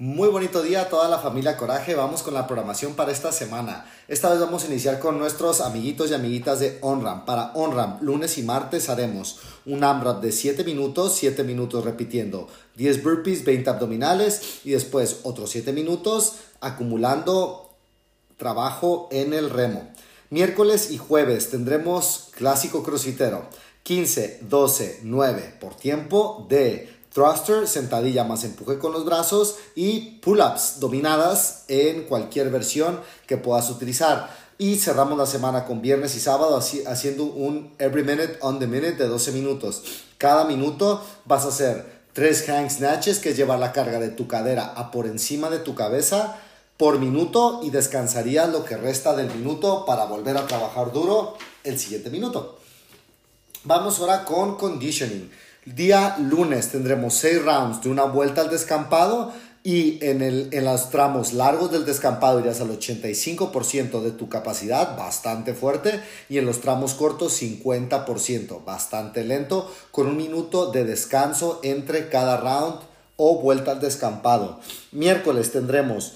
Muy bonito día a toda la familia Coraje. Vamos con la programación para esta semana. Esta vez vamos a iniciar con nuestros amiguitos y amiguitas de OnRAM. Para OnRAM, lunes y martes haremos un AMRAP de 7 minutos, 7 minutos repitiendo 10 burpees, 20 abdominales y después otros 7 minutos acumulando trabajo en el remo. Miércoles y jueves tendremos clásico crossfitero. 15, 12, 9 por tiempo de thruster, sentadilla más empuje con los brazos y pull-ups dominadas en cualquier versión que puedas utilizar. Y cerramos la semana con viernes y sábado haciendo un every minute on the minute de 12 minutos. Cada minuto vas a hacer 3 hang snatches, que es llevar la carga de tu cadera a por encima de tu cabeza por minuto y descansarías lo que resta del minuto para volver a trabajar duro el siguiente minuto. Vamos ahora con conditioning. Día lunes tendremos 6 rounds de una vuelta al descampado y en, el, en los tramos largos del descampado irías al 85% de tu capacidad, bastante fuerte, y en los tramos cortos 50%, bastante lento, con un minuto de descanso entre cada round o vuelta al descampado. Miércoles tendremos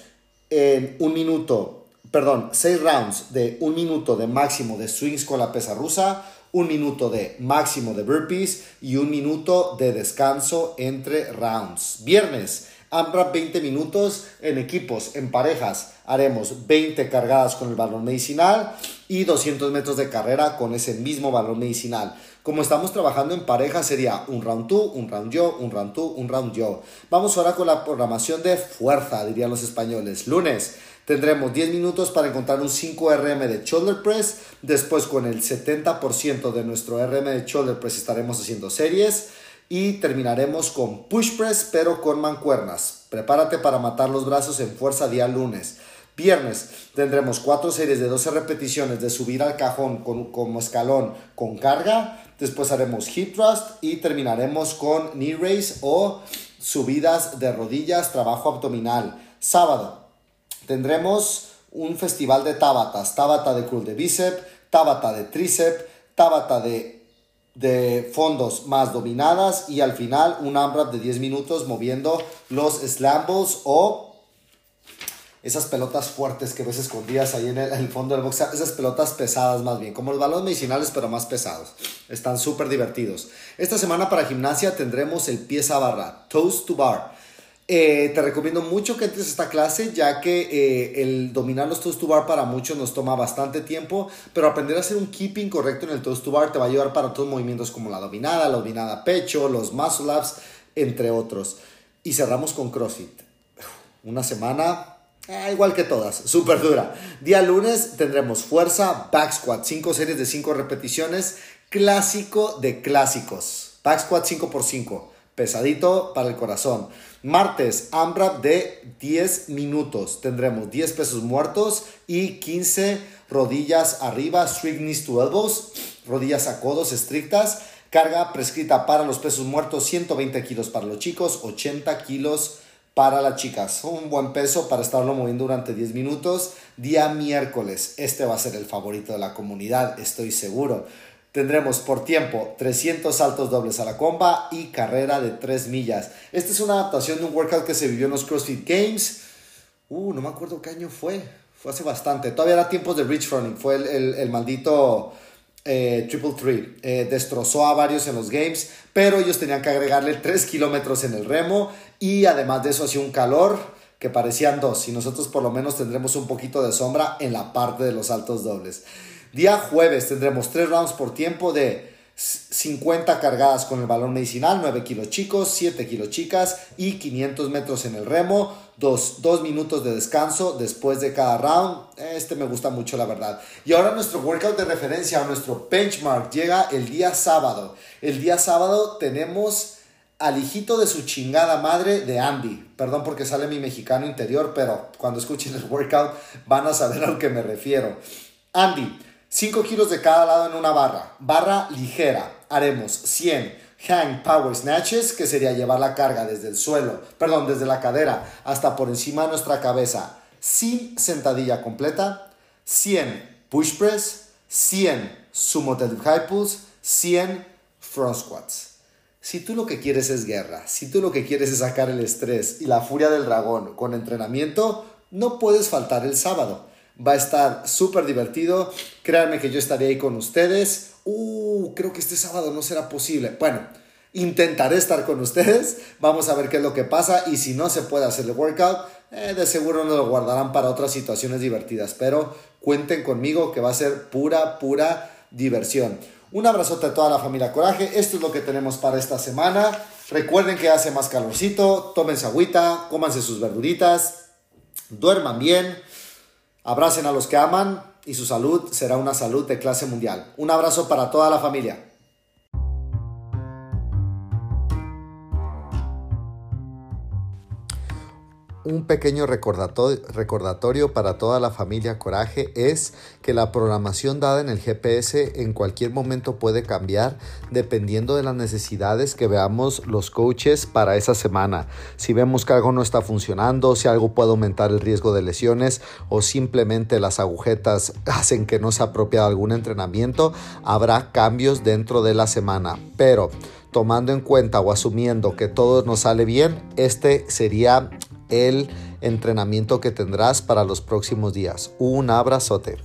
en un minuto, perdón, 6 rounds de un minuto de máximo de swings con la pesa rusa, un minuto de máximo de burpees y un minuto de descanso entre rounds. Viernes, AMRAP 20 minutos en equipos, en parejas. Haremos 20 cargadas con el balón medicinal y 200 metros de carrera con ese mismo balón medicinal. Como estamos trabajando en pareja sería un round tú, un round yo, un round tú, un round yo. Vamos ahora con la programación de fuerza, dirían los españoles. Lunes, Tendremos 10 minutos para encontrar un 5 RM de shoulder press. Después con el 70% de nuestro RM de shoulder press estaremos haciendo series. Y terminaremos con push press pero con mancuernas. Prepárate para matar los brazos en fuerza día lunes. Viernes tendremos 4 series de 12 repeticiones de subir al cajón con, como escalón con carga. Después haremos hip thrust y terminaremos con knee raise o subidas de rodillas, trabajo abdominal. Sábado Tendremos un festival de tábatas, tábata de curl de bíceps, tábata de tríceps, tábata de, de fondos más dominadas y al final un AMRAP de 10 minutos moviendo los slambles o esas pelotas fuertes que ves escondidas ahí en el, fondo del box, esas pelotas pesadas más bien, como los balones medicinales pero más pesados. Están súper divertidos. Esta semana para gimnasia tendremos el pie a barra, toes to bar. Eh, te recomiendo mucho que entres a esta clase ya que eh, el dominar los toes to bar para muchos nos toma bastante tiempo, pero aprender a hacer un keeping correcto en el toes to bar te va a ayudar para todos movimientos como la dominada, la dominada pecho, los muscle ups, entre otros. Y cerramos con CrossFit. Una semana eh, igual que todas, súper dura. Día lunes tendremos fuerza, back squat, 5 series de 5 repeticiones, clásico de clásicos. Back squat 5x5 pesadito para el corazón. Martes, AMRAP de 10 minutos. Tendremos 10 pesos muertos y 15 rodillas arriba, strict knees to elbows, rodillas a codos estrictas. Carga prescrita para los pesos muertos, 120 kilos para los chicos, 80 kilos para las chicas. Un buen peso para estarlo moviendo durante 10 minutos. Día miércoles. Este va a ser el favorito de la comunidad, estoy seguro. Tendremos por tiempo 300 saltos dobles a la comba y carrera de 3 millas. Esta es una adaptación de un workout que se vivió en los CrossFit Games. Uh, no me acuerdo qué año fue. Fue hace bastante. Todavía era tiempos de Rich Running. Fue el, maldito eh, Triple Three. Eh, destrozó a varios en los Games, pero ellos tenían que agregarle 3 kilómetros en el remo y además de eso hacía un calor que parecían dos y nosotros por lo menos tendremos un poquito de sombra en la parte de los saltos dobles. Día jueves tendremos 3 rounds por tiempo de 50 cargadas con el balón medicinal, 9 kilos chicos, 7 kilos chicas y 500 metros en el remo, 2, minutos de descanso después de cada round. Este me gusta mucho la verdad. Y ahora nuestro workout de referencia, nuestro benchmark, llega el día sábado. El día sábado tenemos al hijito de su chingada madre de Andy. Perdón porque sale mi mexicano interior, pero cuando escuchen el workout van a saber a lo que me refiero. Andy 5 kilos de cada lado en una barra. Barra ligera. Haremos 100 hang power snatches, que sería llevar la carga desde el suelo, perdón, desde la cadera hasta por encima de nuestra cabeza, sin sentadilla completa. 100 push press, 100 sumo deadlift high pulls, 100 front squats. Si tú lo que quieres es guerra, si tú lo que quieres es sacar el estrés y la furia del dragón con entrenamiento, no puedes faltar el sábado. Va a estar súper divertido. Créanme que yo estaré ahí con ustedes. Uh, creo que este sábado no será posible. Bueno, intentaré estar con ustedes. Vamos a ver qué es lo que pasa. Y si no se puede hacer el workout, eh, de seguro nos lo guardarán para otras situaciones divertidas. Pero cuenten conmigo que va a ser pura, pura diversión. Un abrazote a toda la familia Coraje. Esto es lo que tenemos para esta semana. Recuerden que hace más calorcito. Tómense agüita, cómanse sus verduritas, duerman bien. Abracen a los que aman y su salud será una salud de clase mundial. Un abrazo para toda la familia. Un pequeño recordatorio para toda la familia Coraje es que la programación dada en el GPS en cualquier momento puede cambiar dependiendo de las necesidades que veamos los coaches para esa semana. Si vemos que algo no está funcionando, si algo puede aumentar el riesgo de lesiones o simplemente las agujetas hacen que no se apropie algún entrenamiento, habrá cambios dentro de la semana. Pero tomando en cuenta o asumiendo que todo nos sale bien, este sería el entrenamiento que tendrás para los próximos días. Un abrazote.